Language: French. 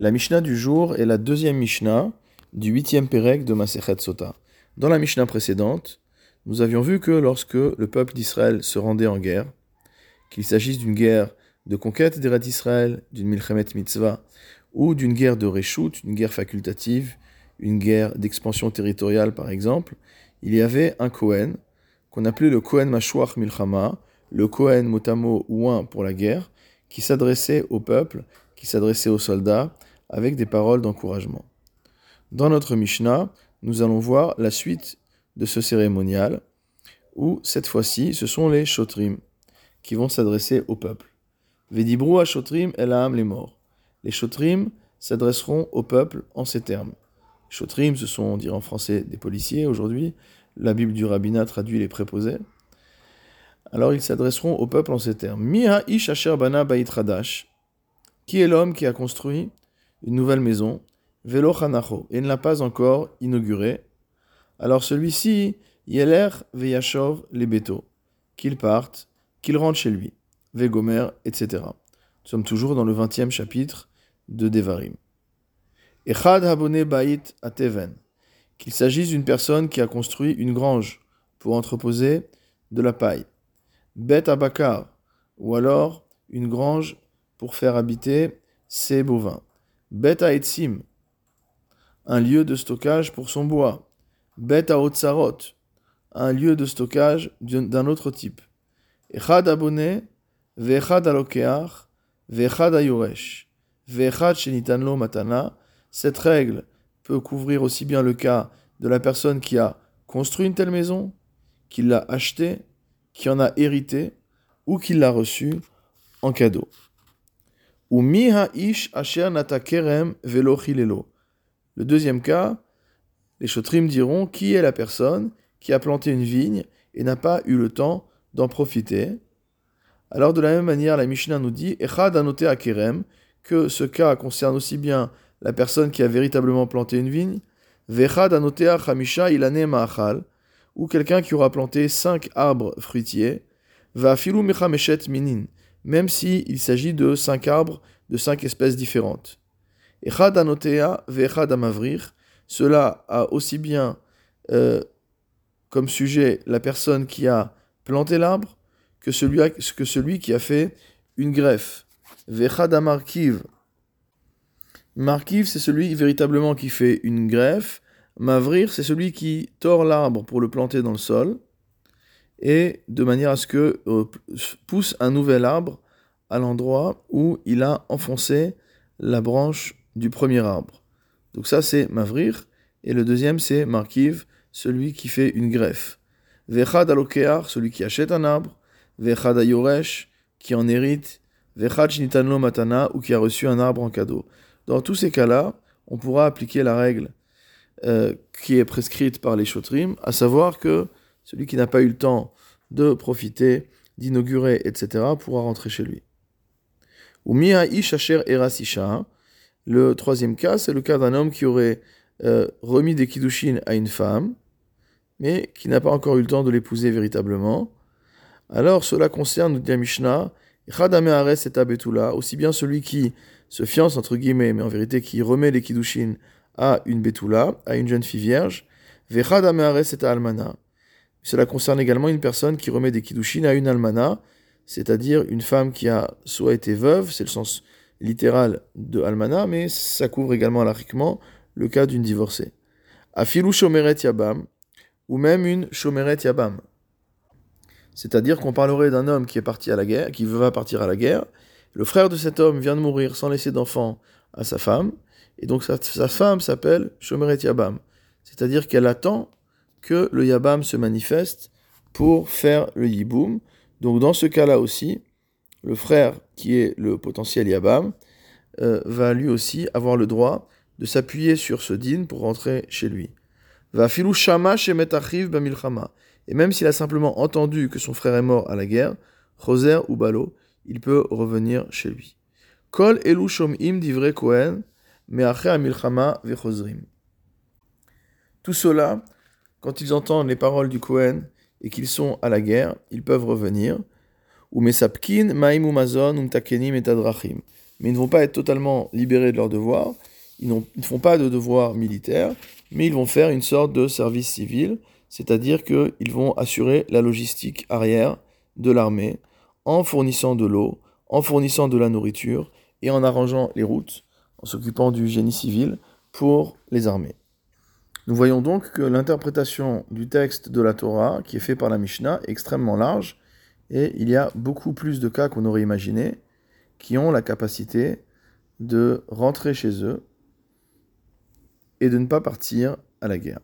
La Mishnah du jour est la deuxième Mishnah du huitième Pérec de Masechet Sota. Dans la Mishnah précédente, nous avions vu que lorsque le peuple d'Israël se rendait en guerre, qu'il s'agisse d'une guerre de conquête des d'Israël, d'une Milchemet Mitzvah, ou d'une guerre de Reshut, une guerre facultative, une guerre d'expansion territoriale par exemple, il y avait un Kohen, qu'on appelait le Kohen Mashuach Milchama, le Kohen Motamo Ouin pour la guerre, qui s'adressait au peuple, qui s'adressait aux soldats, avec des paroles d'encouragement. Dans notre Mishnah, nous allons voir la suite de ce cérémonial, où cette fois-ci, ce sont les Shotrim qui vont s'adresser au peuple. Vedibru à Shotrim Elaam les morts. Les Shotrim s'adresseront au peuple en ces termes. Shotrim, ce sont, on dirait en français, des policiers aujourd'hui. La Bible du rabbinat traduit les préposés. Alors ils s'adresseront au peuple en ces termes. Miha ish asher bana Qui est l'homme qui a construit une nouvelle maison Velo chanacho. Et ne l'a pas encore inaugurée. Alors celui-ci, yeler veyashov les. Qu'il parte, qu'il rentre chez lui. Vegomer, etc. Nous sommes toujours dans le 20e chapitre de Devarim. Echad habone bait ateven. Qu'il s'agisse d'une personne qui a construit une grange pour entreposer de la paille. Bet abakar, ou alors une grange pour faire habiter ses bovins. Bet etzim, un lieu de stockage pour son bois. Bet otsarot, un lieu de stockage d'un autre type. Alokeach, matana. Cette règle peut couvrir aussi bien le cas de la personne qui a construit une telle maison, qui l'a achetée, qui en a hérité ou qui l'a reçue en cadeau. Ou ish Le deuxième cas, les chotrim diront qui est la personne qui a planté une vigne et n'a pas eu le temps d'en profiter? Alors de la même manière, la Mishnah nous dit Echad akerem que ce cas concerne aussi bien la personne qui a véritablement planté une vigne, Vechad chamisha ilane ma'achal, ou quelqu'un qui aura planté cinq arbres fruitiers, va filu mechameshet minin, même s'il il s'agit de cinq arbres de cinq espèces différentes. Cela a aussi bien euh, comme sujet la personne qui a planté l'arbre que celui, qui a fait une greffe. Vechad amarkiv, Markiv, c'est celui véritablement qui fait une greffe. Mavrir, c'est celui qui tord l'arbre pour le planter dans le sol, et de manière à ce que euh, pousse un nouvel arbre à l'endroit où il a enfoncé la branche du premier arbre. Donc ça, c'est Mavrir. Et le deuxième, c'est Markiv, celui qui fait une greffe. Vechad alokear, celui qui achète un arbre. Vechad ayoresh, qui en hérite. Vechad shnitanlo matana, ou qui a reçu un arbre en cadeau. Dans tous ces cas-là, on pourra appliquer la règle euh, qui est prescrite par les chotrim, à savoir que celui qui n'a pas eu le temps de profiter, d'inaugurer, etc., pourra rentrer chez lui. Ou erasisha. Le troisième cas, c'est le cas d'un homme qui aurait euh, remis des kiddushin à une femme, mais qui n'a pas encore eu le temps de l'épouser véritablement. Alors cela concerne, nous dit Mishnah, aussi bien celui qui se fiance, entre guillemets, mais en vérité qui remet les kiddushin à une betula, à une jeune fille vierge, almana. Cela concerne également une personne qui remet des kiddushin à une almana, c'est-à-dire une femme qui a soit été veuve, c'est le sens littéral de almana, mais ça couvre également alariquement le cas d'une divorcée. Afilu shomeret yabam, ou même une shomeret yabam. C'est-à-dire qu'on parlerait d'un homme qui est parti à la guerre, qui va partir à la guerre, le frère de cet homme vient de mourir sans laisser d'enfant à sa femme, et donc sa, femme s'appelle Shomeret Yabam. C'est-à-dire qu'elle attend que le Yabam se manifeste pour faire le Yiboum. Donc dans ce cas-là aussi, le frère qui est le potentiel Yabam euh, va lui aussi avoir le droit de s'appuyer sur ce din pour rentrer chez lui. Va filou shama bamilchama. Et même s'il a simplement entendu que son frère est mort à la guerre, Choser ou Balo, il peut revenir chez lui. Kol elu shom'im divrei Kohen, milchama vechozrim. Tout cela, quand ils entendent les paroles du Kohen et qu'ils sont à la guerre, ils peuvent revenir. Ou mesapkin ma'im umtakenim et mais ils ne vont pas être totalement libérés de leurs devoirs. Ils, ne font pas de devoirs militaires, mais ils vont faire une sorte de service civil, c'est-à-dire qu'ils vont assurer la logistique arrière de l'armée en fournissant de l'eau, en fournissant de la nourriture et en arrangeant les routes, en s'occupant du génie civil pour les armées. Nous voyons donc que l'interprétation du texte de la Torah, qui est fait par la Mishnah, est extrêmement large, et il y a beaucoup plus de cas qu'on aurait imaginé, qui ont la capacité de rentrer chez eux et de ne pas partir à la guerre.